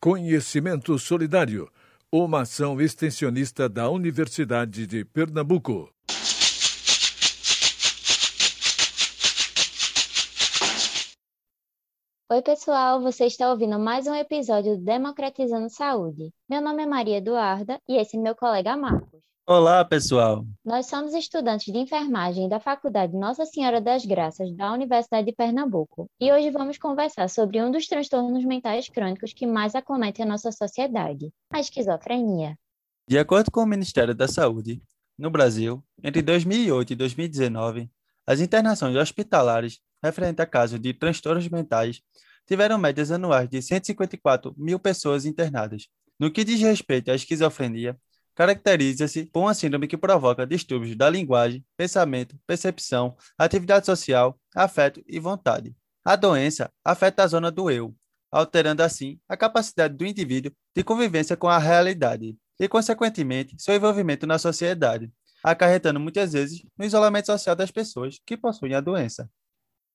Conhecimento Solidário, uma ação extensionista da Universidade de Pernambuco. Oi, pessoal, você está ouvindo mais um episódio do Democratizando Saúde. Meu nome é Maria Eduarda e esse é meu colega Marcos. Olá, pessoal. Nós somos estudantes de enfermagem da Faculdade Nossa Senhora das Graças da Universidade de Pernambuco e hoje vamos conversar sobre um dos transtornos mentais crônicos que mais acometem a nossa sociedade, a esquizofrenia. De acordo com o Ministério da Saúde, no Brasil, entre 2008 e 2019, as internações hospitalares referente a casos de transtornos mentais tiveram médias anuais de 154 mil pessoas internadas. No que diz respeito à esquizofrenia, caracteriza-se por uma síndrome que provoca distúrbios da linguagem, pensamento, percepção, atividade social, afeto e vontade. A doença afeta a zona do eu, alterando assim a capacidade do indivíduo de convivência com a realidade e, consequentemente, seu envolvimento na sociedade, acarretando muitas vezes no isolamento social das pessoas que possuem a doença.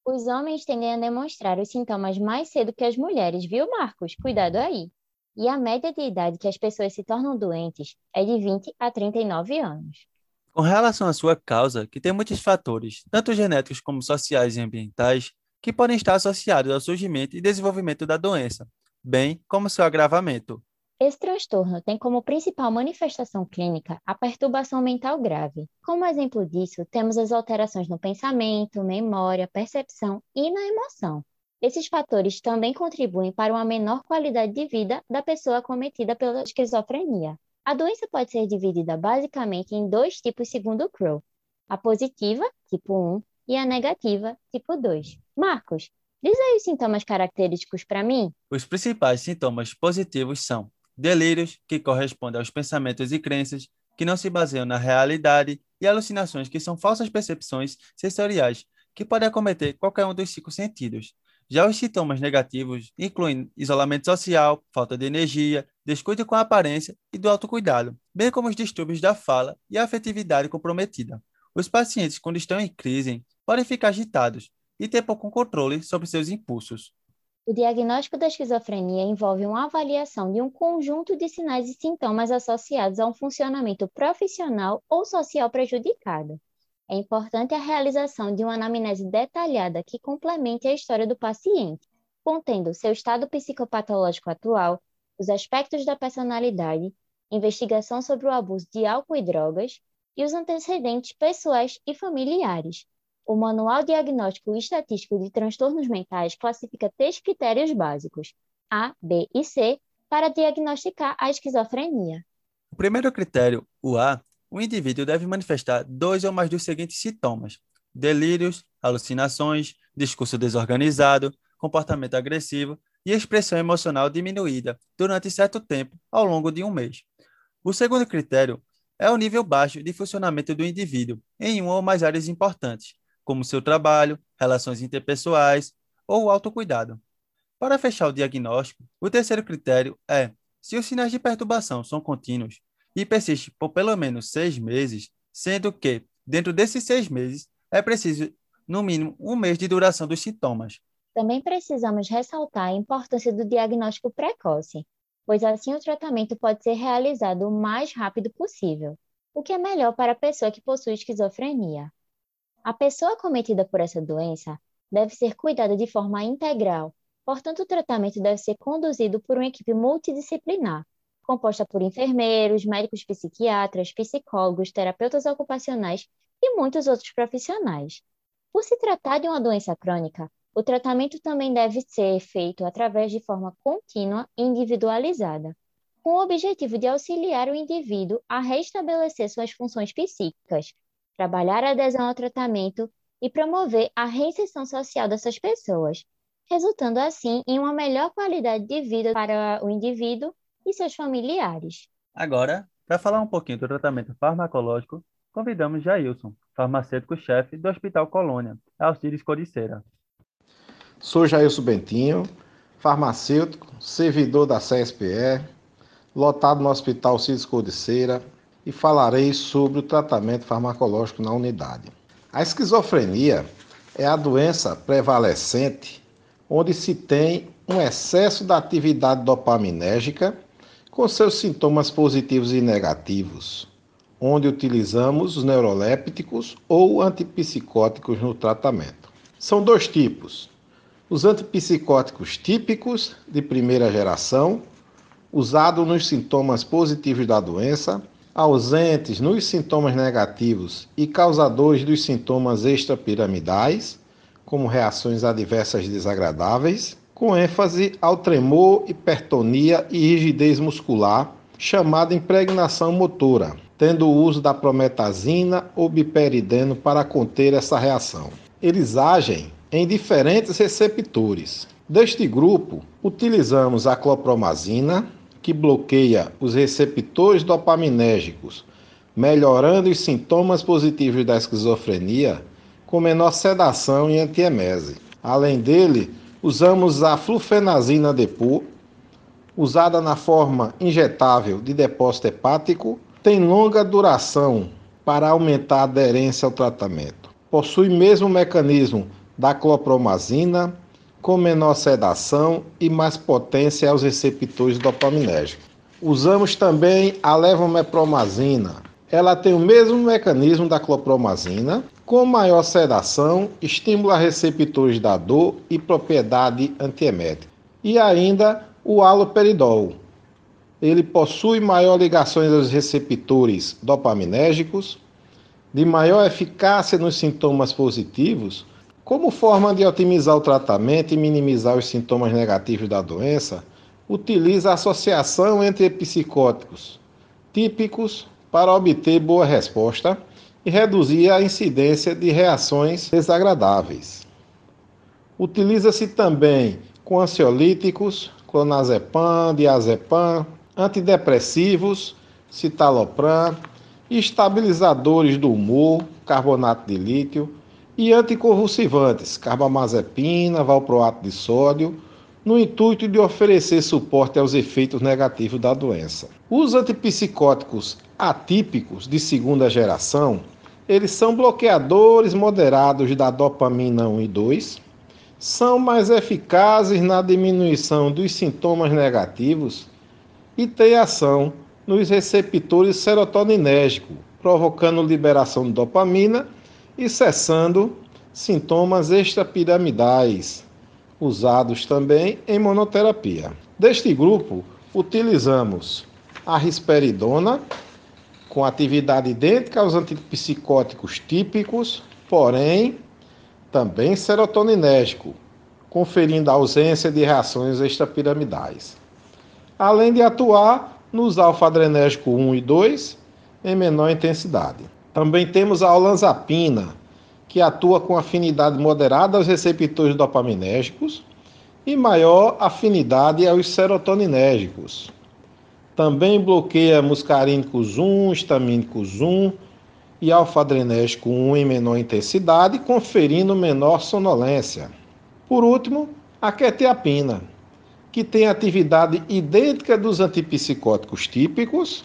Os homens tendem a demonstrar os sintomas mais cedo que as mulheres, viu, Marcos? Cuidado aí. E a média de idade que as pessoas se tornam doentes é de 20 a 39 anos. Com relação à sua causa, que tem muitos fatores, tanto genéticos como sociais e ambientais, que podem estar associados ao surgimento e desenvolvimento da doença, bem como seu agravamento. Esse transtorno tem como principal manifestação clínica a perturbação mental grave. Como exemplo disso, temos as alterações no pensamento, memória, percepção e na emoção. Esses fatores também contribuem para uma menor qualidade de vida da pessoa acometida pela esquizofrenia. A doença pode ser dividida basicamente em dois tipos segundo Crow: a positiva, tipo 1, e a negativa, tipo 2. Marcos, diz aí os sintomas característicos para mim. Os principais sintomas positivos são delírios, que correspondem aos pensamentos e crenças que não se baseiam na realidade, e alucinações, que são falsas percepções sensoriais que podem acometer qualquer um dos cinco sentidos. Já os sintomas negativos incluem isolamento social, falta de energia, descuido com a aparência e do autocuidado, bem como os distúrbios da fala e a afetividade comprometida. Os pacientes, quando estão em crise, podem ficar agitados e ter pouco controle sobre seus impulsos. O diagnóstico da esquizofrenia envolve uma avaliação de um conjunto de sinais e sintomas associados a um funcionamento profissional ou social prejudicado. É importante a realização de uma anamnese detalhada que complemente a história do paciente, contendo seu estado psicopatológico atual, os aspectos da personalidade, investigação sobre o abuso de álcool e drogas e os antecedentes pessoais e familiares. O Manual Diagnóstico e Estatístico de Transtornos Mentais classifica três critérios básicos, A, B e C, para diagnosticar a esquizofrenia. O primeiro critério, o A, o indivíduo deve manifestar dois ou mais dos seguintes sintomas: delírios, alucinações, discurso desorganizado, comportamento agressivo e expressão emocional diminuída durante certo tempo ao longo de um mês. O segundo critério é o nível baixo de funcionamento do indivíduo em uma ou mais áreas importantes, como seu trabalho, relações interpessoais ou autocuidado. Para fechar o diagnóstico, o terceiro critério é se os sinais de perturbação são contínuos e persiste por pelo menos seis meses, sendo que, dentro desses seis meses, é preciso, no mínimo, um mês de duração dos sintomas. Também precisamos ressaltar a importância do diagnóstico precoce, pois assim o tratamento pode ser realizado o mais rápido possível, o que é melhor para a pessoa que possui esquizofrenia. A pessoa cometida por essa doença deve ser cuidada de forma integral, portanto, o tratamento deve ser conduzido por uma equipe multidisciplinar, composta por enfermeiros, médicos psiquiatras, psicólogos, terapeutas ocupacionais e muitos outros profissionais. Por se tratar de uma doença crônica, o tratamento também deve ser feito através de forma contínua e individualizada, com o objetivo de auxiliar o indivíduo a restabelecer suas funções psíquicas, trabalhar a adesão ao tratamento e promover a reinserção social dessas pessoas, resultando assim em uma melhor qualidade de vida para o indivíduo e seus familiares. Agora, para falar um pouquinho do tratamento farmacológico, convidamos Jailson, farmacêutico-chefe do Hospital Colônia, Alcides Coriceira. Sou Jailson Bentinho, farmacêutico, servidor da CSPE, lotado no Hospital Alcides Coriceira e falarei sobre o tratamento farmacológico na unidade. A esquizofrenia é a doença prevalecente onde se tem um excesso da atividade dopaminérgica com seus sintomas positivos e negativos, onde utilizamos os neurolépticos ou antipsicóticos no tratamento. São dois tipos: os antipsicóticos típicos de primeira geração, usados nos sintomas positivos da doença, ausentes nos sintomas negativos e causadores dos sintomas extrapiramidais, como reações adversas desagradáveis, com ênfase ao tremor, hipertonia e rigidez muscular, chamada impregnação motora, tendo o uso da prometazina ou biperideno para conter essa reação. Eles agem em diferentes receptores. Deste grupo, utilizamos a clopromazina, que bloqueia os receptores dopaminérgicos, melhorando os sintomas positivos da esquizofrenia com menor sedação e antiemese. Além dele, usamos a flufenazina depot, usada na forma injetável de depósito hepático, tem longa duração para aumentar a aderência ao tratamento. Possui mesmo mecanismo da clopromazina, com menor sedação e mais potência aos receptores dopaminérgicos. Usamos também a levomepromazina. Ela tem o mesmo mecanismo da clopromazina, com maior sedação, estimula receptores da dor e propriedade antiemética. E ainda o haloperidol. Ele possui maior ligações aos receptores dopaminérgicos, de maior eficácia nos sintomas positivos, como forma de otimizar o tratamento e minimizar os sintomas negativos da doença, utiliza a associação entre psicóticos típicos para obter boa resposta e reduzir a incidência de reações desagradáveis. Utiliza-se também com ansiolíticos, clonazepam, diazepam, antidepressivos, citalopram, estabilizadores do humor, carbonato de lítio, e anticonvulsivantes, carbamazepina, valproato de sódio, no intuito de oferecer suporte aos efeitos negativos da doença. Os antipsicóticos atípicos de segunda geração, eles são bloqueadores moderados da dopamina 1 e 2, são mais eficazes na diminuição dos sintomas negativos e têm ação nos receptores serotoninérgicos, provocando liberação de dopamina e cessando sintomas extrapiramidais, usados também em monoterapia. Deste grupo, utilizamos a risperidona, com atividade idêntica aos antipsicóticos típicos, porém também serotoninérgico, conferindo a ausência de reações extrapiramidais. Além de atuar nos alfa-adrenérgico 1 e 2 em menor intensidade. Também temos a olanzapina, que atua com afinidade moderada aos receptores dopaminérgicos e maior afinidade aos serotoninérgicos. Também bloqueia muscarínicos 1, histamínicos 1 e alfa-adrenérgico 1 em menor intensidade, conferindo menor sonolência. Por último, a quetiapina, que tem atividade idêntica dos antipsicóticos típicos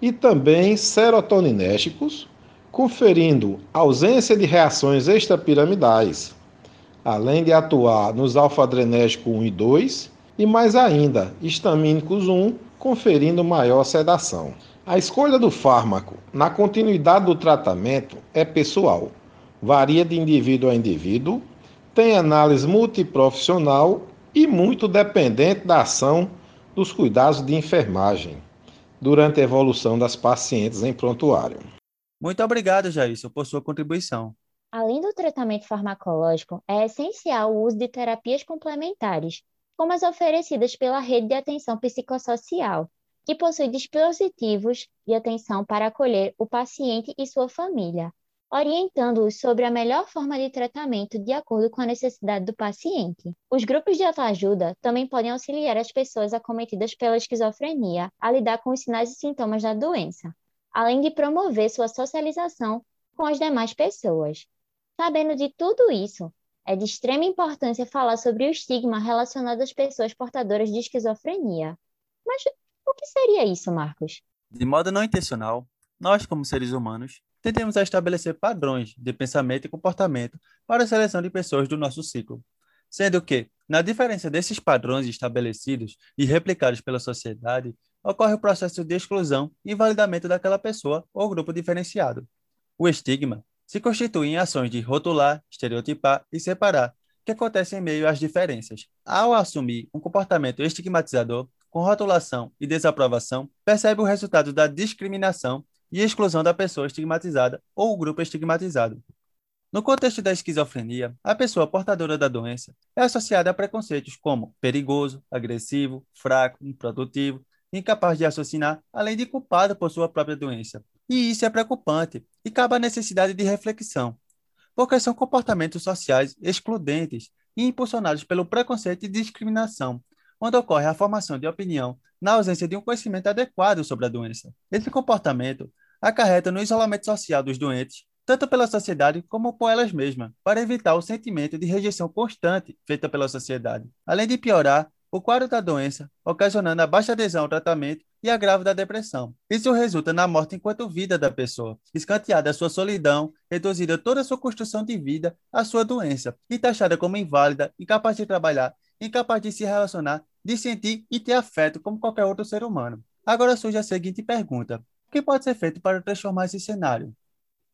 e também serotoninérgicos, conferindo ausência de reações extrapiramidais, além de atuar nos alfa-adrenérgicos 1 e 2 e mais ainda, histamínicos 1, conferindo maior sedação. A escolha do fármaco na continuidade do tratamento é pessoal, varia de indivíduo a indivíduo, tem análise multiprofissional e muito dependente da ação dos cuidados de enfermagem durante a evolução das pacientes em prontuário. Muito obrigado, Jailson, por sua contribuição. Além do tratamento farmacológico, é essencial o uso de terapias complementares, como as oferecidas pela Rede de Atenção Psicossocial, que possui dispositivos de atenção para acolher o paciente e sua família, orientando-os sobre a melhor forma de tratamento de acordo com a necessidade do paciente. Os grupos de autoajuda também podem auxiliar as pessoas acometidas pela esquizofrenia a lidar com os sinais e sintomas da doença, além de promover sua socialização com as demais pessoas. Sabendo de tudo isso, é de extrema importância falar sobre o estigma relacionado às pessoas portadoras de esquizofrenia. Mas o que seria isso, Marcos? De modo não intencional, nós, como seres humanos, tendemos a estabelecer padrões de pensamento e comportamento para a seleção de pessoas do nosso ciclo. sendo que, na diferença desses padrões estabelecidos e replicados pela sociedade, ocorre o processo de exclusão e invalidamento daquela pessoa ou grupo diferenciado. O estigma se constitui em ações de rotular, estereotipar e separar, que acontecem em meio às diferenças. Ao assumir um comportamento estigmatizador, com rotulação e desaprovação, percebe o resultado da discriminação e exclusão da pessoa estigmatizada ou grupo estigmatizado. No contexto da esquizofrenia, a pessoa portadora da doença é associada a preconceitos como perigoso, agressivo, fraco, improdutivo, incapaz de raciocinar, além de culpado por sua própria doença. E isso é preocupante e cabe a necessidade de reflexão, porque são comportamentos sociais excludentes e impulsionados pelo preconceito e discriminação, onde ocorre a formação de opinião na ausência de um conhecimento adequado sobre a doença. Esse comportamento acarreta no isolamento social dos doentes, tanto pela sociedade como por elas mesmas, para evitar o sentimento de rejeição constante feita pela sociedade, além de piorar o quadro da doença, ocasionando a baixa adesão ao tratamento e agravo da depressão. Isso resulta na morte enquanto vida da pessoa, escanteada a sua solidão, reduzida toda a sua construção de vida à sua doença e taxada como inválida, incapaz de trabalhar, incapaz de se relacionar, de sentir e ter afeto como qualquer outro ser humano. Agora surge a seguinte pergunta: o que pode ser feito para transformar esse cenário?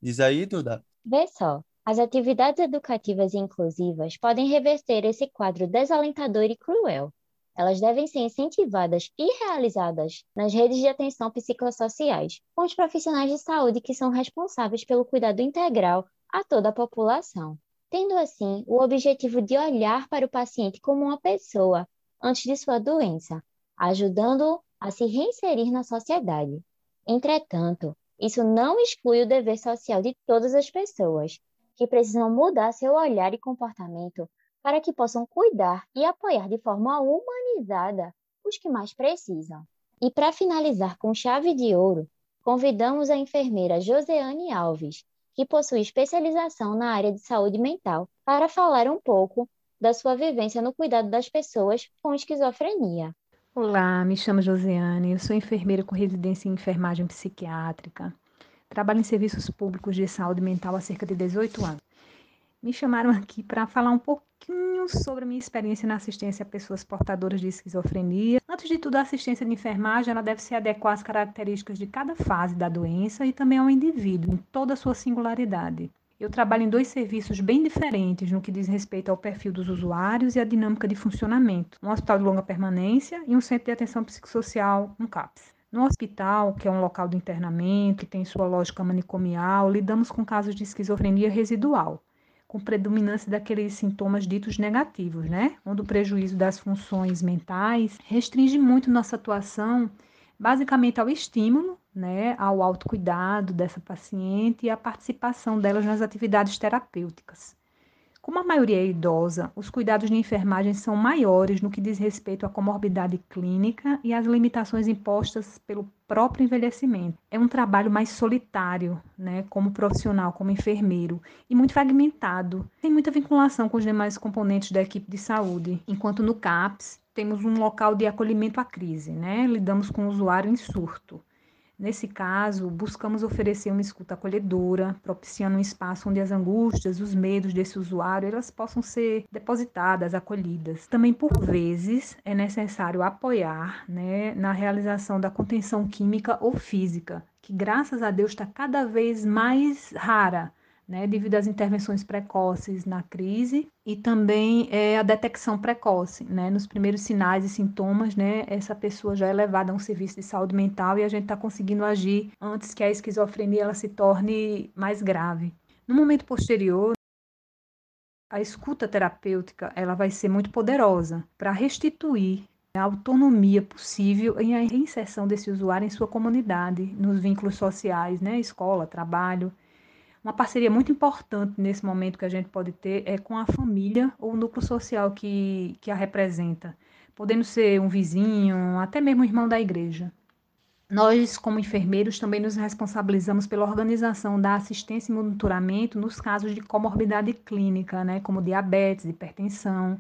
Diz aí, Duda. Vê só, as atividades educativas inclusivas podem reverter esse quadro desalentador e cruel. Elas devem ser incentivadas e realizadas nas redes de atenção psicossociais, com os profissionais de saúde que são responsáveis pelo cuidado integral a toda a população, tendo assim o objetivo de olhar para o paciente como uma pessoa antes de sua doença, ajudando-o a se reinserir na sociedade. Entretanto, isso não exclui o dever social de todas as pessoas, que precisam mudar seu olhar e comportamento para que possam cuidar e apoiar de forma humanizada os que mais precisam. E para finalizar com chave de ouro, convidamos a enfermeira Joseane Alves, que possui especialização na área de saúde mental, para falar um pouco da sua vivência no cuidado das pessoas com esquizofrenia. Olá, me chamo Josiane, eu sou enfermeira com residência em enfermagem psiquiátrica. Trabalho em serviços públicos de saúde mental há cerca de 18 anos me chamaram aqui para falar um pouquinho sobre a minha experiência na assistência a pessoas portadoras de esquizofrenia. Antes de tudo, a assistência de enfermagem ela deve se adequar às características de cada fase da doença e também ao indivíduo, em toda a sua singularidade. Eu trabalho em dois serviços bem diferentes no que diz respeito ao perfil dos usuários e à dinâmica de funcionamento: um hospital de longa permanência e um centro de atenção psicossocial, um CAPS. No hospital, que é um local de internamento, que tem sua lógica manicomial, lidamos com casos de esquizofrenia residual com predominância daqueles sintomas ditos negativos, né? Onde o prejuízo das funções mentais restringe muito nossa atuação, basicamente ao estímulo, né, ao autocuidado dessa paciente e à participação delas nas atividades terapêuticas. Como a maioria é idosa, os cuidados de enfermagem são maiores no que diz respeito à comorbidade clínica e às limitações impostas pelo próprio envelhecimento. É um trabalho mais solitário, né, como profissional, como enfermeiro, e muito fragmentado, tem muita vinculação com os demais componentes da equipe de saúde, enquanto no CAPS temos um local de acolhimento à crise, né? Lidamos com o usuário em surto. Nesse caso, buscamos oferecer uma escuta acolhedora, propiciando um espaço onde as angústias, os medos desse usuário, elas possam ser depositadas, acolhidas. Também, por vezes, é necessário apoiar né, na realização da contenção química ou física, que, graças a Deus, está cada vez mais rara né, devido às intervenções precoces na crise e também é, a detecção precoce, né, nos primeiros sinais e sintomas, né, essa pessoa já é levada a um serviço de saúde mental e a gente está conseguindo agir antes que a esquizofrenia ela se torne mais grave. No momento posterior, a escuta terapêutica ela vai ser muito poderosa para restituir a autonomia possível e a reinserção desse usuário em sua comunidade, nos vínculos sociais, né, escola, trabalho, uma parceria muito importante nesse momento que a gente pode ter é com a família ou o núcleo social que, que a representa, podendo ser um vizinho, até mesmo um irmão da igreja. Nós, como enfermeiros, também nos responsabilizamos pela organização da assistência e monitoramento nos casos de comorbidade clínica, né, como diabetes, hipertensão.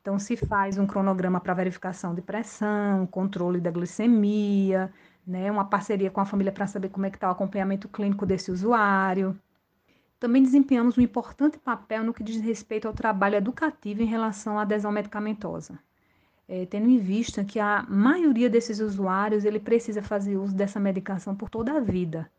Então, se faz um cronograma para verificação de pressão, controle da glicemia, né, uma parceria com a família para saber como é que está o acompanhamento clínico desse usuário. Também desempenhamos um importante papel no que diz respeito ao trabalho educativo em relação à adesão medicamentosa. É, tendo em vista que a maioria desses usuários ele precisa fazer uso dessa medicação por toda a vida,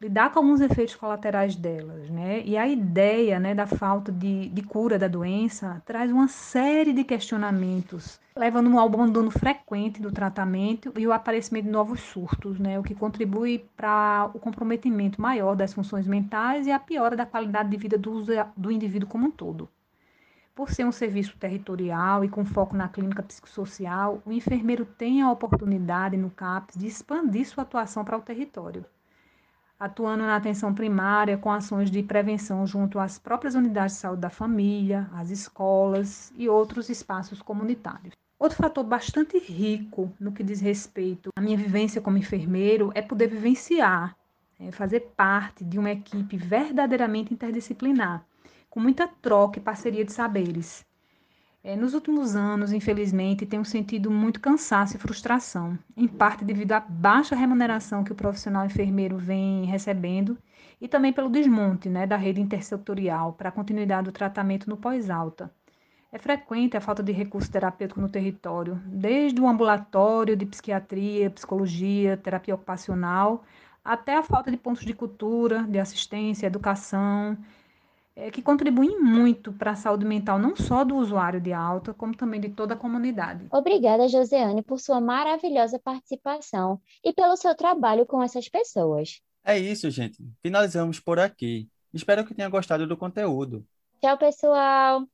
lidar com alguns efeitos colaterais delas, né? E a ideia, né, da falta de, de cura da doença traz uma série de questionamentos, levando ao abandono frequente do tratamento e o aparecimento de novos surtos, né? O que contribui para o comprometimento maior das funções mentais e a piora da qualidade de vida do, do indivíduo como um todo. Por ser um serviço territorial e com foco na clínica psicossocial, o enfermeiro tem a oportunidade no CAPS de expandir sua atuação para o território atuando na atenção primária com ações de prevenção junto às próprias unidades de saúde da família, às escolas e outros espaços comunitários. Outro fator bastante rico no que diz respeito à minha vivência como enfermeiro é poder vivenciar, é fazer parte de uma equipe verdadeiramente interdisciplinar, com muita troca e parceria de saberes. É, nos últimos anos, infelizmente, tenho sentido muito cansaço e frustração, em parte devido à baixa remuneração que o profissional enfermeiro vem recebendo e também pelo desmonte né, da rede intersetorial para a continuidade do tratamento no pós-alta. É frequente a falta de recurso terapêutico no território, desde o ambulatório de psiquiatria, psicologia, terapia ocupacional, até a falta de pontos de cultura, de assistência, educação, é, que contribuem muito para a saúde mental não só do usuário de alta, como também de toda a comunidade. Obrigada, Joseane, por sua maravilhosa participação e pelo seu trabalho com essas pessoas. É isso, gente. Finalizamos por aqui. Espero que tenha gostado do conteúdo. Tchau, pessoal!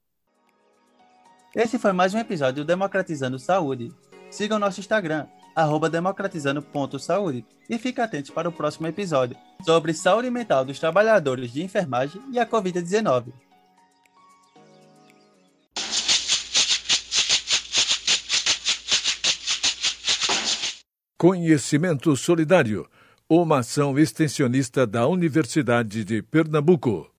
Esse foi mais um episódio do Democratizando Saúde. Siga o nosso Instagram, arroba democratizando.saúde e fique atento para o próximo episódio sobre saúde mental dos trabalhadores de enfermagem e a Covid-19. Conhecimento Solidário, uma ação extensionista da Universidade de Pernambuco.